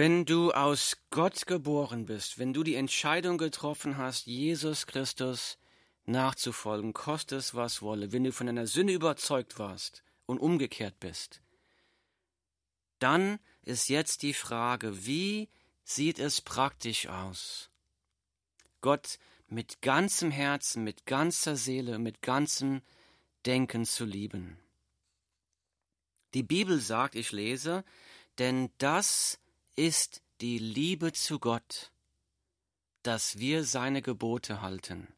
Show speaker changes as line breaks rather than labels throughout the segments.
Wenn du aus Gott geboren bist, wenn du die Entscheidung getroffen hast, Jesus Christus nachzufolgen, koste es was wolle, wenn du von deiner Sünde überzeugt warst und umgekehrt bist, dann ist jetzt die Frage, wie sieht es praktisch aus? Gott mit ganzem Herzen, mit ganzer Seele, mit ganzem Denken zu lieben. Die Bibel sagt, ich lese, denn das ist die Liebe zu Gott, dass wir seine Gebote halten.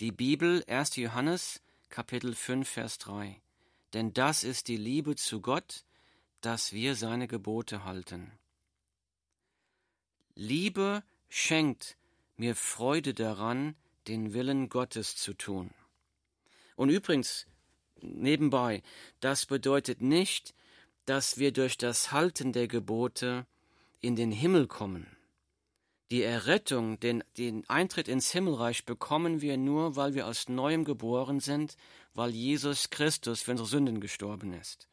Die Bibel 1. Johannes Kapitel 5 Vers 3. Denn das ist die Liebe zu Gott, dass wir seine Gebote halten. Liebe schenkt mir Freude daran, den Willen Gottes zu tun. Und übrigens, nebenbei, das bedeutet nicht, dass wir durch das Halten der Gebote in den Himmel kommen. Die Errettung, den, den Eintritt ins Himmelreich bekommen wir nur, weil wir aus neuem geboren sind, weil Jesus Christus für unsere Sünden gestorben ist.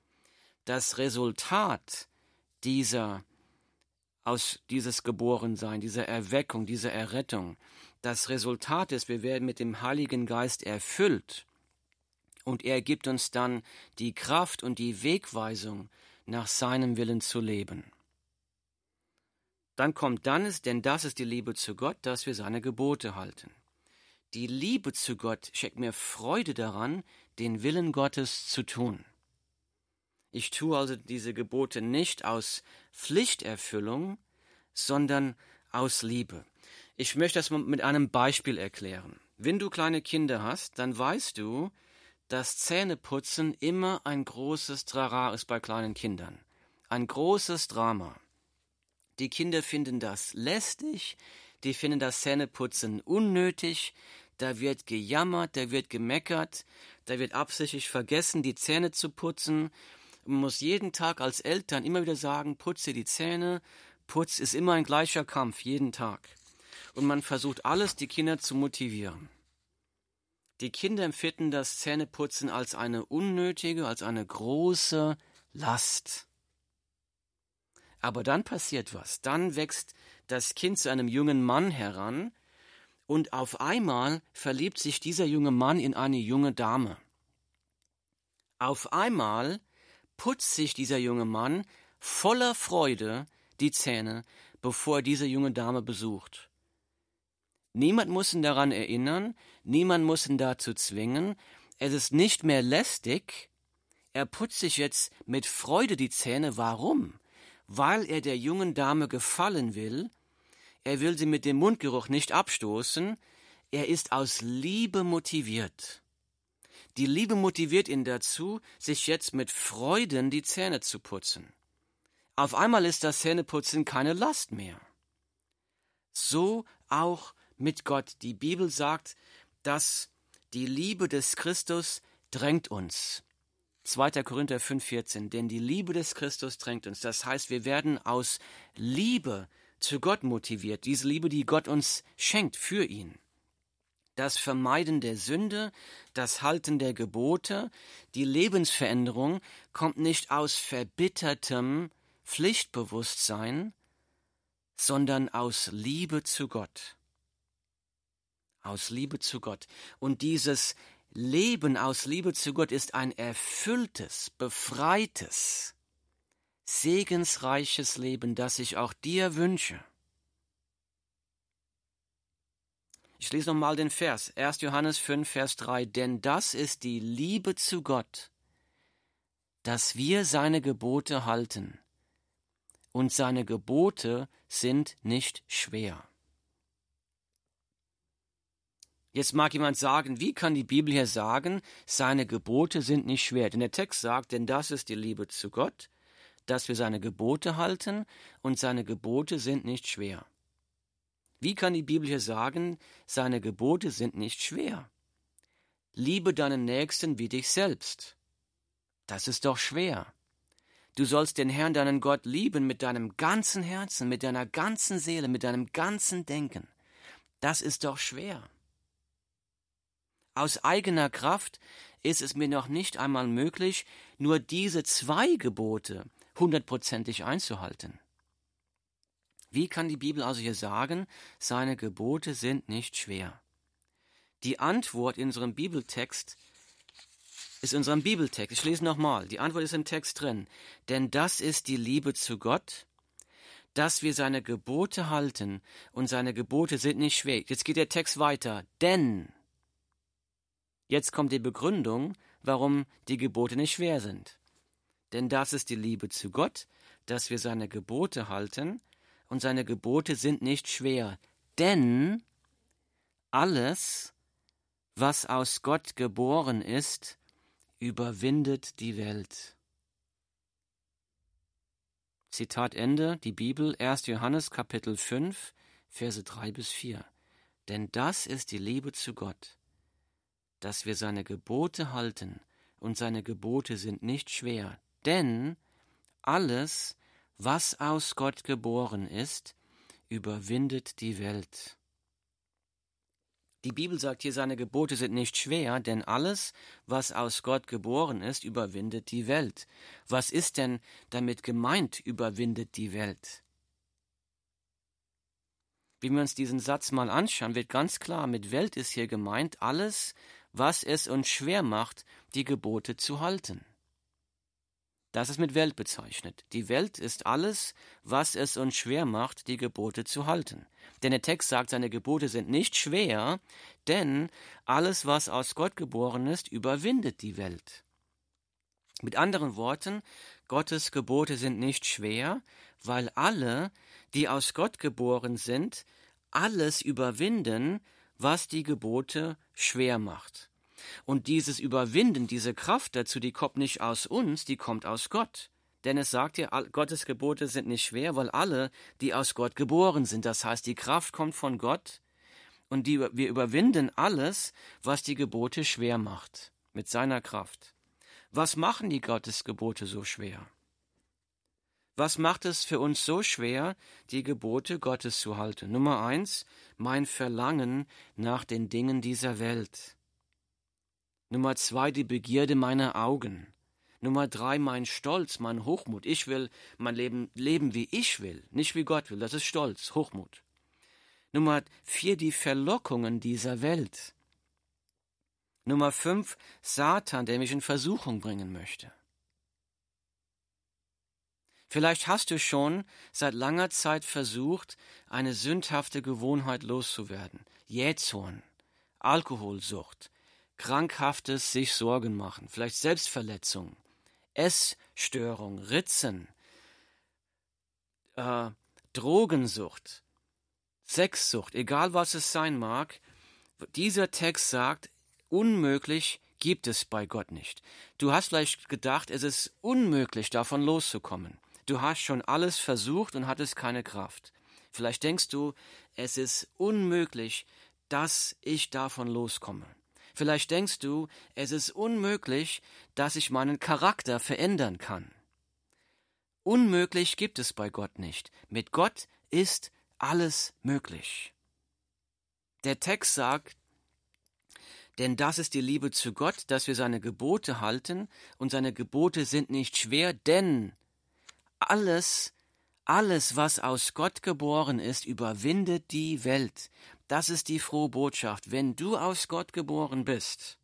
Das Resultat dieser aus dieses Geborensein, dieser Erweckung, dieser Errettung, das Resultat ist, wir werden mit dem Heiligen Geist erfüllt und er gibt uns dann die Kraft und die Wegweisung, nach seinem Willen zu leben. Dann kommt dann es, denn das ist die Liebe zu Gott, dass wir seine Gebote halten. Die Liebe zu Gott schenkt mir Freude daran, den Willen Gottes zu tun. Ich tue also diese Gebote nicht aus Pflichterfüllung, sondern aus Liebe. Ich möchte das mit einem Beispiel erklären. Wenn du kleine Kinder hast, dann weißt du, dass Zähneputzen immer ein großes Trara ist bei kleinen Kindern. Ein großes Drama. Die Kinder finden das lästig, die finden das Zähneputzen unnötig, da wird gejammert, da wird gemeckert, da wird absichtlich vergessen, die Zähne zu putzen. Man muss jeden Tag als Eltern immer wieder sagen, putze die Zähne, Putz ist immer ein gleicher Kampf, jeden Tag. Und man versucht alles, die Kinder zu motivieren. Die Kinder empfinden das Zähneputzen als eine unnötige, als eine große Last. Aber dann passiert was. Dann wächst das Kind zu einem jungen Mann heran und auf einmal verliebt sich dieser junge Mann in eine junge Dame. Auf einmal putzt sich dieser junge Mann voller Freude die Zähne, bevor er diese junge Dame besucht. Niemand muss ihn daran erinnern, niemand muss ihn dazu zwingen, es ist nicht mehr lästig, er putzt sich jetzt mit Freude die Zähne. Warum? Weil er der jungen Dame gefallen will, er will sie mit dem Mundgeruch nicht abstoßen, er ist aus Liebe motiviert. Die Liebe motiviert ihn dazu, sich jetzt mit Freuden die Zähne zu putzen. Auf einmal ist das Zähneputzen keine Last mehr. So auch mit Gott. Die Bibel sagt, dass die Liebe des Christus drängt uns. 2. Korinther 5,14, denn die Liebe des Christus drängt uns. Das heißt, wir werden aus Liebe zu Gott motiviert, diese Liebe, die Gott uns schenkt für ihn. Das Vermeiden der Sünde, das Halten der Gebote, die Lebensveränderung kommt nicht aus verbittertem Pflichtbewusstsein, sondern aus Liebe zu Gott. Aus Liebe zu Gott. Und dieses Leben aus Liebe zu Gott ist ein erfülltes, befreites, segensreiches Leben, das ich auch dir wünsche. Ich lese nochmal den Vers, 1. Johannes 5, Vers 3, denn das ist die Liebe zu Gott, dass wir seine Gebote halten, und seine Gebote sind nicht schwer. Jetzt mag jemand sagen, wie kann die Bibel hier sagen, seine Gebote sind nicht schwer? Denn der Text sagt, denn das ist die Liebe zu Gott, dass wir seine Gebote halten und seine Gebote sind nicht schwer. Wie kann die Bibel hier sagen, seine Gebote sind nicht schwer? Liebe deinen Nächsten wie dich selbst. Das ist doch schwer. Du sollst den Herrn, deinen Gott, lieben mit deinem ganzen Herzen, mit deiner ganzen Seele, mit deinem ganzen Denken. Das ist doch schwer. Aus eigener Kraft ist es mir noch nicht einmal möglich, nur diese zwei Gebote hundertprozentig einzuhalten. Wie kann die Bibel also hier sagen, seine Gebote sind nicht schwer? Die Antwort in unserem Bibeltext ist in unserem Bibeltext. Ich lese nochmal. Die Antwort ist im Text drin. Denn das ist die Liebe zu Gott, dass wir seine Gebote halten und seine Gebote sind nicht schwer. Jetzt geht der Text weiter. Denn, jetzt kommt die Begründung, warum die Gebote nicht schwer sind. Denn das ist die Liebe zu Gott, dass wir seine Gebote halten und seine Gebote sind nicht schwer. Denn alles, was aus Gott geboren ist, überwindet die Welt. Zitat Ende, die Bibel, 1. Johannes Kapitel 5, Verse 3 bis 4. Denn das ist die Liebe zu Gott, dass wir seine Gebote halten, und seine Gebote sind nicht schwer, denn alles, was aus Gott geboren ist, überwindet die Welt. Die Bibel sagt hier, seine Gebote sind nicht schwer, denn alles, was aus Gott geboren ist, überwindet die Welt. Was ist denn damit gemeint, überwindet die Welt? Wenn wir uns diesen Satz mal anschauen, wird ganz klar, mit Welt ist hier gemeint alles, was es uns schwer macht, die Gebote zu halten. Das ist mit Welt bezeichnet. Die Welt ist alles, was es uns schwer macht, die Gebote zu halten. Denn der Text sagt, seine Gebote sind nicht schwer, denn alles, was aus Gott geboren ist, überwindet die Welt. Mit anderen Worten, Gottes Gebote sind nicht schwer, weil alle, die aus Gott geboren sind, alles überwinden, was die Gebote schwer macht. Und dieses Überwinden, diese Kraft dazu, die kommt nicht aus uns, die kommt aus Gott. Denn es sagt ja, Gottes Gebote sind nicht schwer, weil alle, die aus Gott geboren sind, das heißt, die Kraft kommt von Gott und die, wir überwinden alles, was die Gebote schwer macht, mit seiner Kraft. Was machen die Gottes Gebote so schwer? Was macht es für uns so schwer, die Gebote Gottes zu halten? Nummer eins, mein Verlangen nach den Dingen dieser Welt. Nummer zwei, die Begierde meiner Augen. Nummer drei, mein Stolz, mein Hochmut. Ich will mein Leben leben, wie ich will, nicht wie Gott will. Das ist Stolz, Hochmut. Nummer vier, die Verlockungen dieser Welt. Nummer fünf, Satan, der mich in Versuchung bringen möchte. Vielleicht hast du schon seit langer Zeit versucht, eine sündhafte Gewohnheit loszuwerden. Jähzorn, Alkoholsucht, krankhaftes sich Sorgen machen, vielleicht Selbstverletzung, Essstörung, Ritzen, äh, Drogensucht, Sexsucht, egal was es sein mag, dieser Text sagt, unmöglich gibt es bei Gott nicht. Du hast vielleicht gedacht, es ist unmöglich, davon loszukommen. Du hast schon alles versucht und hattest keine Kraft. Vielleicht denkst du, es ist unmöglich, dass ich davon loskomme. Vielleicht denkst du, es ist unmöglich, dass ich meinen Charakter verändern kann. Unmöglich gibt es bei Gott nicht. Mit Gott ist alles möglich. Der Text sagt, denn das ist die Liebe zu Gott, dass wir seine Gebote halten, und seine Gebote sind nicht schwer, denn alles, alles, was aus Gott geboren ist, überwindet die Welt. Das ist die frohe Botschaft. Wenn du aus Gott geboren bist,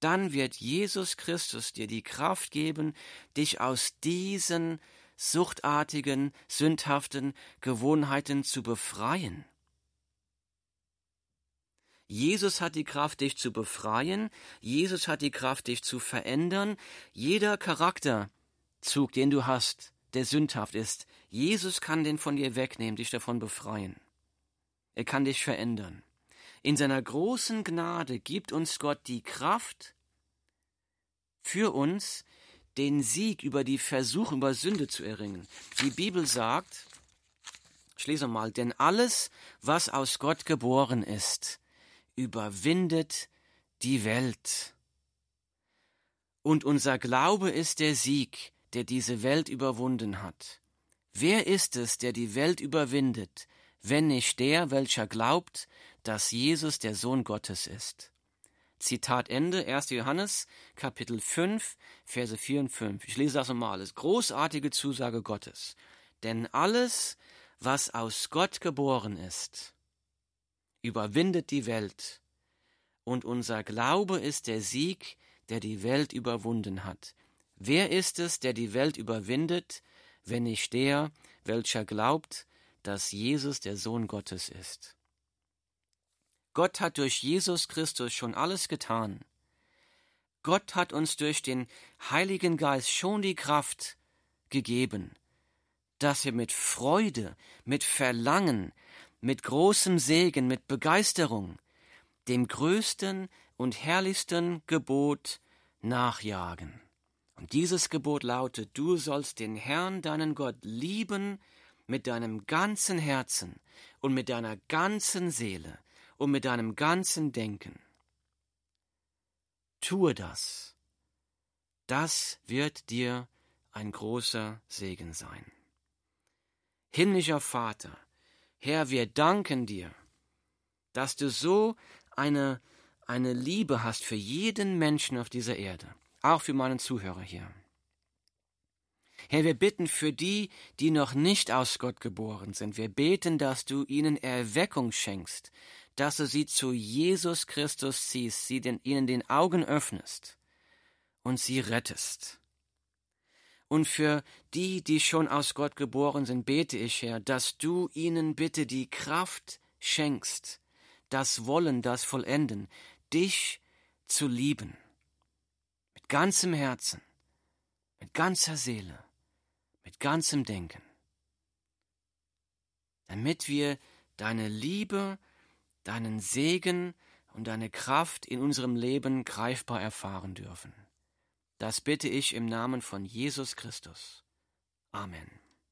dann wird Jesus Christus dir die Kraft geben, dich aus diesen suchtartigen, sündhaften Gewohnheiten zu befreien. Jesus hat die Kraft, dich zu befreien. Jesus hat die Kraft, dich zu verändern. Jeder Charakterzug, den du hast, der sündhaft ist, Jesus kann den von dir wegnehmen, dich davon befreien. Er kann dich verändern. In seiner großen Gnade gibt uns Gott die Kraft, für uns den Sieg über die Versuche, über Sünde zu erringen. Die Bibel sagt, ich mal, denn alles, was aus Gott geboren ist, überwindet die Welt. Und unser Glaube ist der Sieg, der diese Welt überwunden hat. Wer ist es, der die Welt überwindet, wenn nicht der, welcher glaubt, dass Jesus der Sohn Gottes ist. Zitat Ende, 1. Johannes, Kapitel 5, Verse 4 und 5. Ich lese das nochmal alles. Großartige Zusage Gottes. Denn alles, was aus Gott geboren ist, überwindet die Welt, und unser Glaube ist der Sieg, der die Welt überwunden hat. Wer ist es, der die Welt überwindet, wenn nicht der, welcher glaubt, dass Jesus der Sohn Gottes ist? Gott hat durch Jesus Christus schon alles getan. Gott hat uns durch den Heiligen Geist schon die Kraft gegeben, dass wir mit Freude, mit Verlangen, mit großem Segen, mit Begeisterung dem größten und herrlichsten Gebot nachjagen. Und dieses Gebot lautet, du sollst den Herrn, deinen Gott, lieben mit deinem ganzen Herzen und mit deiner ganzen Seele und mit deinem ganzen Denken. Tue das. Das wird dir ein großer Segen sein. Himmlischer Vater, Herr, wir danken dir, dass du so eine, eine Liebe hast für jeden Menschen auf dieser Erde, auch für meinen Zuhörer hier. Herr, wir bitten für die, die noch nicht aus Gott geboren sind. Wir beten, dass du ihnen Erweckung schenkst, dass du sie zu Jesus Christus ziehst, sie den, ihnen den Augen öffnest und sie rettest. Und für die, die schon aus Gott geboren sind, bete ich, Herr, dass du ihnen bitte die Kraft schenkst, das Wollen, das Vollenden, dich zu lieben. Ganzem Herzen, mit ganzer Seele, mit ganzem Denken. Damit wir deine Liebe, deinen Segen und deine Kraft in unserem Leben greifbar erfahren dürfen. Das bitte ich im Namen von Jesus Christus. Amen.